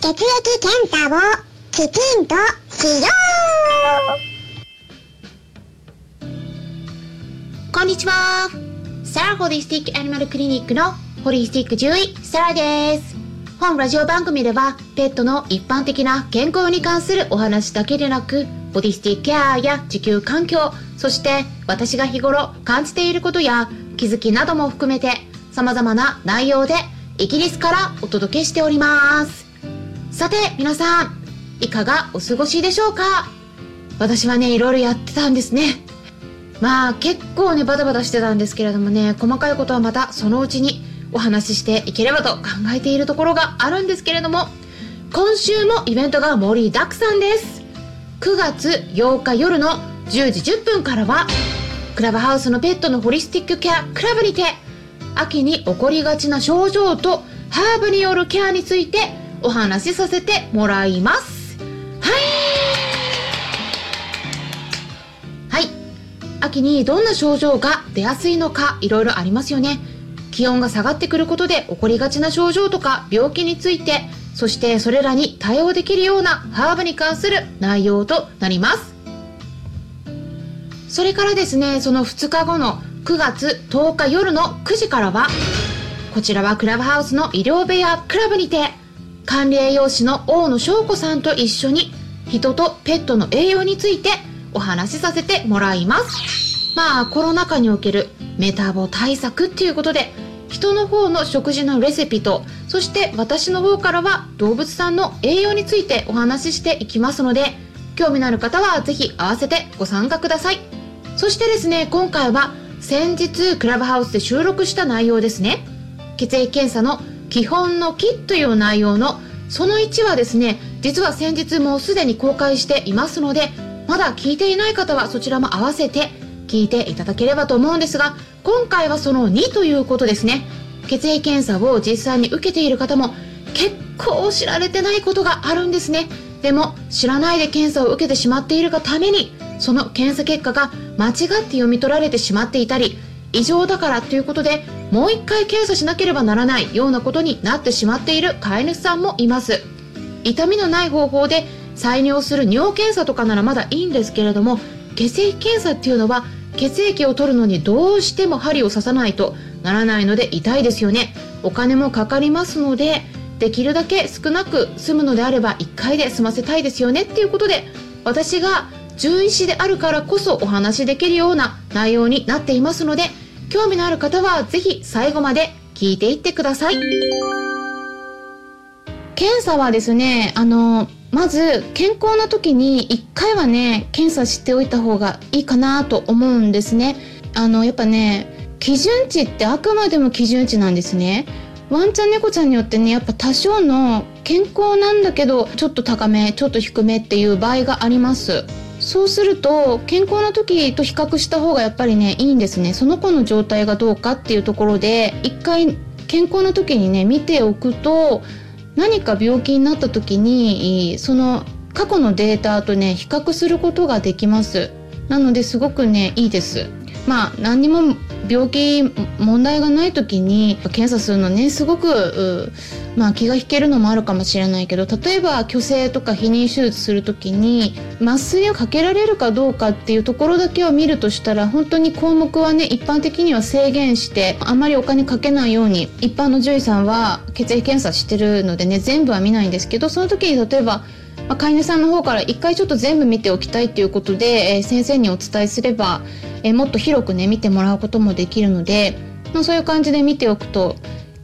血液検査をきちんとしようこんにちは。サラホリスティックアニマルクリニックのホリスティック獣医サラです本ラジオ番組ではペットの一般的な健康に関するお話だけでなくボディスティックケアや地球環境そして私が日頃感じていることや気づきなども含めて様々な内容でイギリスからお届けしております。さて皆さんいかがお過ごしでしょうか？私はねいろいろやってたんですね。まあ結構ねバタバタしてたんですけれどもね細かいことはまたそのうちにお話ししていければと考えているところがあるんですけれども今週もイベントが盛りだくさんです。9月8日夜の10時10分からはクラブハウスのペットのホリスティックケアクラブにて秋に起こりがちな症状とハーブによるケアについてお話しさせてもらいます。はい。はい。秋にどんな症状が出やすいのかいろいろありますよね。気温が下がってくることで起こりがちな症状とか病気についてそしてそれらに対応できるようなハーブに関する内容となります。それからですねその2日後の9月10日夜の9時からはこちらはクラブハウスの医療部屋クラブにて管理栄養士の大野翔子さんと一緒に人とペットの栄養についてお話しさせてもらいます。まあコロナ禍におけるメタボ対策っていうことで人の方の食事のレシピとそして私の方からは動物さんの栄養についてお話ししていきますので興味のある方はぜひ合わせてご参加ください。そしてですね今回は先日クラブハウスで収録した内容ですね。血液検査の基本の木という内容のその1はですね実は先日もうすでに公開していますのでまだ聞いていない方はそちらも合わせて聞いていただければと思うんですが今回はその2ということですね。血液検査を実際に受けている方も結構知られてないことがあるんですね。でも知らないで検査を受けてしまっているがためにその検査結果が間違って読み取られてしまっていたり異常だからということでもう一回検査しなければならないようなことになってしまっている飼い主さんもいます。痛みのない方法で採尿する尿検査とかならまだいいんですけれども血液検査っていうのは血液を取るのにどうしても針を刺さないとならないので痛いですよね。お金もかかりますのでできるだけ少なく済むのであれば1回で済ませたいですよね。っていうことで私が獣医師であるからこそお話しできるような内容になっていますので興味のある方はぜひ最後まで聞いていってください。検査はですねあのまず健康な時に1回はね検査しておいた方がいいかなと思うんですね。あのやっぱね基準値ってあくまでも基準値なんですね。ワンちゃん猫ちゃんによってねやっぱ多少の健康なんだけどちょっと高めちょっと低めっていう場合があります。そうすると健康な時と比較した方がやっぱりねいいんですね。その子の状態がどうかっていうところで一回健康な時にね見ておくと何か病気になった時にその過去のデータとね比較することができます。なのですごくねいいです。まあ何にも病気問題がない時に検査するのねすごくまあ、気が引けるのもあるかもしれないけど例えば虚勢とか避妊手術する時に麻酔をかけられるかどうかっていうところだけを見るとしたら本当に項目はね一般的には制限してあまりお金かけないように一般の獣医さんは血液検査してるのでね全部は見ないんですけどその時に例えばまあ、飼い主さんの方から一回ちょっと全部見ておきたいということで、えー、先生にお伝えすれば、えー、もっと広くね見てもらうこともできるので、まあ、そういう感じで見ておくと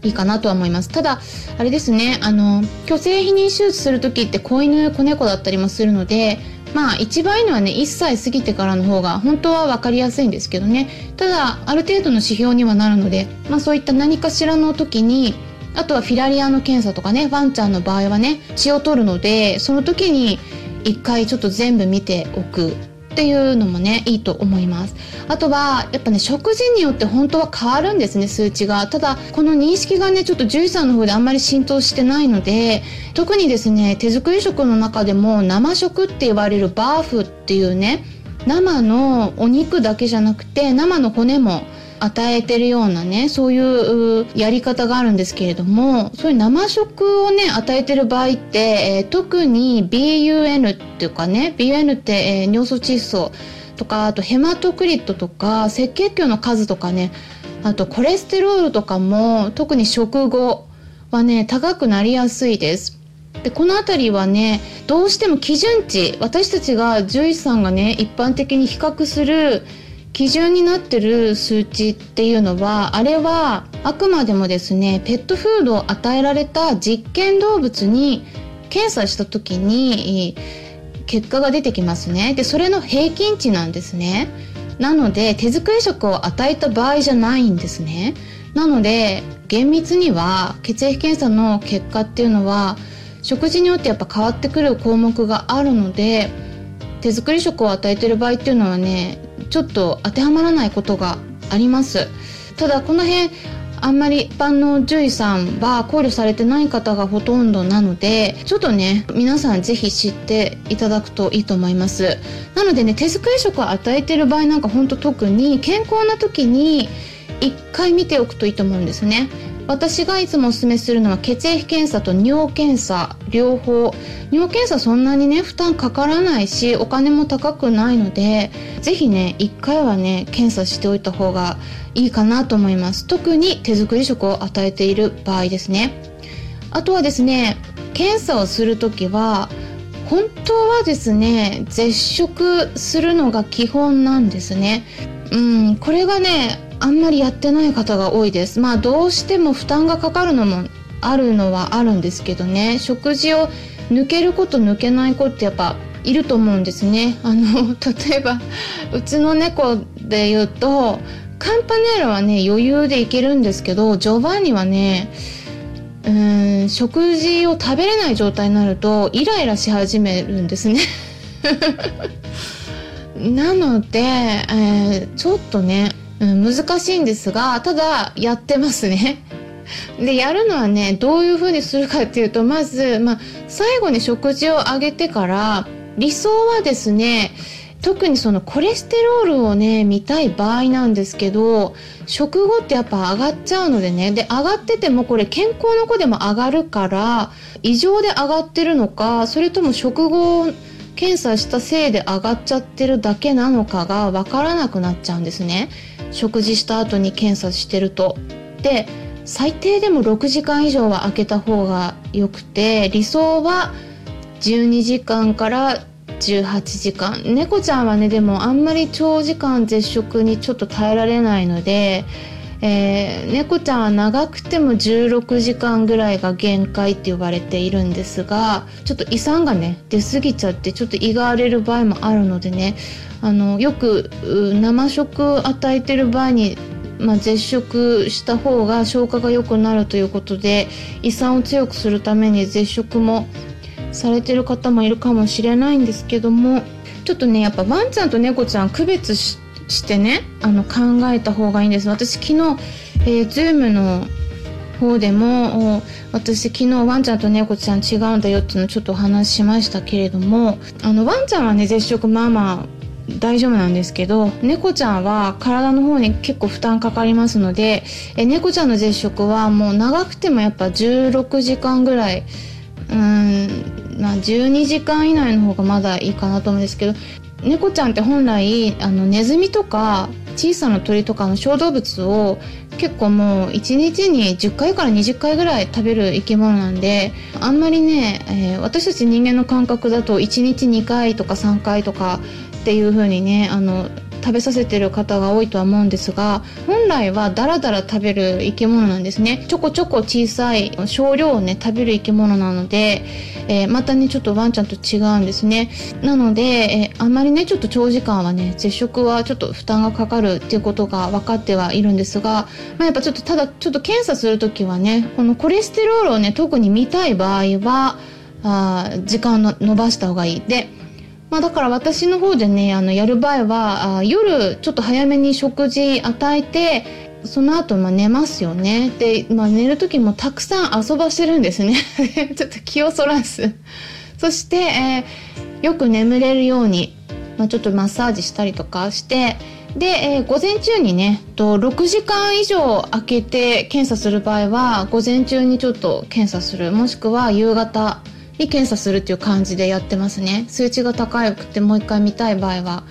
いいかなとは思います。ただあれですねあの虚勢避妊手術する時って子犬子猫だったりもするのでまあ一番いいのはね1歳過ぎてからの方が本当は分かりやすいんですけどね。ただある程度の指標にはなるので、まあ、そういった何かしらの時にあとはフィラリアの検査とかねワンちゃんの場合はね血を取るのでその時に一回ちょっと全部見ておくっていうのもねいいと思います。あとはやっぱね食事によって本当は変わるんですね数値が。ただこの認識がねちょっと獣医さんの方であんまり浸透してないので特にですね手作り食の中でも生食って言われるバーフっていうね生のお肉だけじゃなくて生の骨も与えてるようなねそういうやり方があるんですけれどもそういう生食をね与えてる場合って、えー、特に BUN っていうかね BUN って、えー、尿素窒素とかあとヘマトクリットとか赤血球の数とかねあとコレステロールとかも特に食後はね高くなりやすいです。でこの辺りはねどうしても基準値私たちが獣医師さんがね一般的に比較する基準になってる数値っていうのはあれはあくまでもですねペットフードを与えられた実験動物に検査した時に結果が出てきますね。でそれの平均値なんですね。なので手作り食を与えた場合じゃないんですね。なので厳密には血液検査の結果っていうのは食事によってやっぱ変わってくる項目があるので手作り食を与えてる場合っていうのはねちょっと当てはまらないことがあります。ただこの辺あんまり一般の獣医さんは考慮されてない方がほとんどなのでちょっとね皆さん是非知っていただくといいと思います。なのでね手作り食を与えてる場合なんかほんと特に健康な時に1回見ておくといいと思うんですね。私がいつもおすすめするのは血液検査と尿検査両方。尿検査そんなにね負担かからないしお金も高くないので是非ね1回はね検査しておいた方がいいかなと思います。特に手作り食を与えている場合ですね。あとはですね検査をする時は本当はですね絶食するのが基本なんですね。うんこれがねあんまりやってない方が多いです。まあどうしても負担がかかるのもあるのはあるんですけどね。食事を抜けること抜けない子ってやっぱいると思うんですね。あの 例えばうちの猫で言うとカンパネラはね余裕でいけるんですけどジョバンニはねうん食事を食べれない状態になるとイライラし始めるんですね。なので、えー、ちょっとねうん、難しいんですがただやってますね。でやるのはねどういうふうにするかっていうとまず、まあ、最後に食事をあげてから理想はですね特にそのコレステロールをね見たい場合なんですけど食後ってやっぱ上がっちゃうのでねで上がっててもこれ健康の子でも上がるから異常で上がってるのかそれとも食後検査したせいで上がっちゃってるだけなのかが分からなくなっちゃうんですね。食事した後に検査してると。で最低でも6時間以上は空けた方がよくて理想は12時間から18時間猫ちゃんはねでもあんまり長時間絶食にちょっと耐えられないので、えー、猫ちゃんは長くても16時間ぐらいが限界って言われているんですがちょっと胃酸がね出過ぎちゃってちょっと胃が荒れる場合もあるのでねあのよく生食与えてる場合に、まあ、絶食した方が消化が良くなるということで胃酸を強くするために絶食もされてる方もいるかもしれないんですけどもちょっとねやっぱワンちゃんと猫ちゃん区別ししてねあの考えた方がいいんです。私昨日、えー、Zoom の方でも私昨日ワンちゃんと猫ちゃん違うんだよっていうのをちょっとお話ししましたけれどもあのワンちゃんはね絶食まあまあ大丈夫なんですけど猫ちゃんは体の方に結構負担かかりますのでえ猫ちゃんの絶食はもう長くてもやっぱ16時間ぐらいうんまあ12時間以内の方がまだいいかなと思うんですけど猫ちゃんって本来あのネズミとか小さな鳥とかの小動物を結構もう1日に10回から20回ぐらい食べる生き物なんであんまりね、えー、私たち人間の感覚だと1日2回とか3回とかっていう風にねあの食べさせてる方が多いとは思うんですが本来はダラダラ食べる生き物なんですね。ちょこちょこ小さい少量をね食べる生き物なので、えー、またねちょっとワンちゃんと違うんですね。なので、えー、あんまりねちょっと長時間はね絶食はちょっと負担がかかるっていうことが分かってはいるんですが、まあ、やっぱちょっとただちょっと検査する時はねこのコレステロールをね特に見たい場合はあ時間を延ばした方がいい。でまあ、だから私の方でねあのやる場合はあ夜ちょっと早めに食事与えてその後まあ寝ますよね。で、まあ、寝る時もたくさん遊ばせるんですね。ちょっと気をそらす。そして、えー、よく眠れるように、まあ、ちょっとマッサージしたりとかしてで、えー、午前中にねと6時間以上空けて検査する場合は午前中にちょっと検査する。もしくは夕方に検査するっていう感じでやってますね数値が高くてもう一回見たい場合は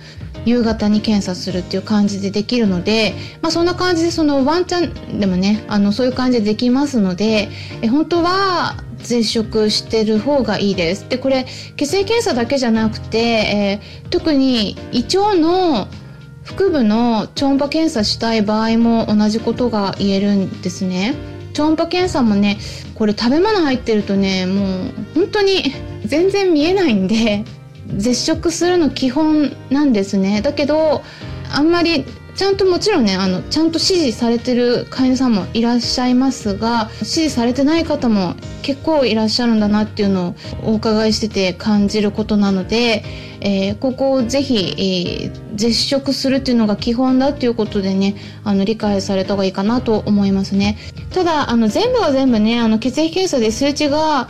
夕方に検査するっていう感じでできるので、まあ、そんな感じでそのワンチャンでもねあのそういう感じでできますのでえ本当は絶食してる方がいいです。でこれ血液検査だけじゃなくて、えー、特に胃腸の腹部の超音波検査したい場合も同じことが言えるんですね。超音波検査もねこれ食べ物入ってるとねもう本当に全然見えないんで絶食するの基本なんですね。だけどあんまりちゃんともちろんねあのちゃんと指示されてる会員さんもいらっしゃいますが指示されてない方も結構いらっしゃるんだなっていうのをお伺いしてて感じることなので、えー、ここをぜひ、えー、絶食するっていうのが基本だっていうことでねあの理解された方がいいかなと思いますね。ただあの全部が全部ねあの血液検査で数値が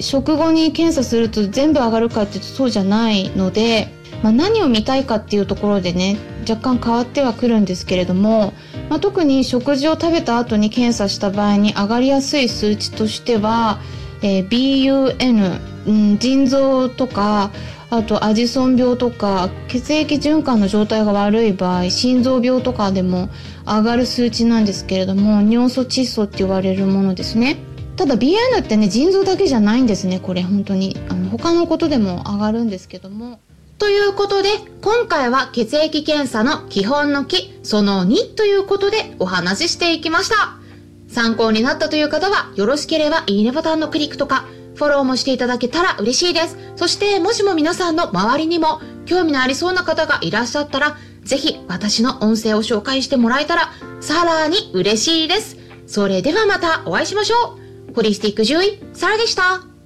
食後に検査すると全部上がるかっていうとそうじゃないので、まあ、何を見たいかっていうところでね若干変わってはくるんですけれども、まあ、特に食事を食べた後に検査した場合に上がりやすい数値としては、えー、BUN、うん、腎臓とかあとアジソン病とか血液循環の状態が悪い場合心臓病とかでも上がる数値なんですけれども尿素窒素って言われるものですね。ただ BN ってね腎臓だけじゃないんですねこれ。本当に。あの他のことでも上がるんですけども。ということで今回は血液検査の基本の木その2ということでお話ししていきました。参考になったという方はよろしければいいねボタンのクリックとかフォローもしていただけたら嬉しいです。そしてもしも皆さんの周りにも興味のありそうな方がいらっしゃったらぜひ私の音声を紹介してもらえたらさらに嬉しいです。それではまたお会いしましょう。ホリスティック獣医、サラでした。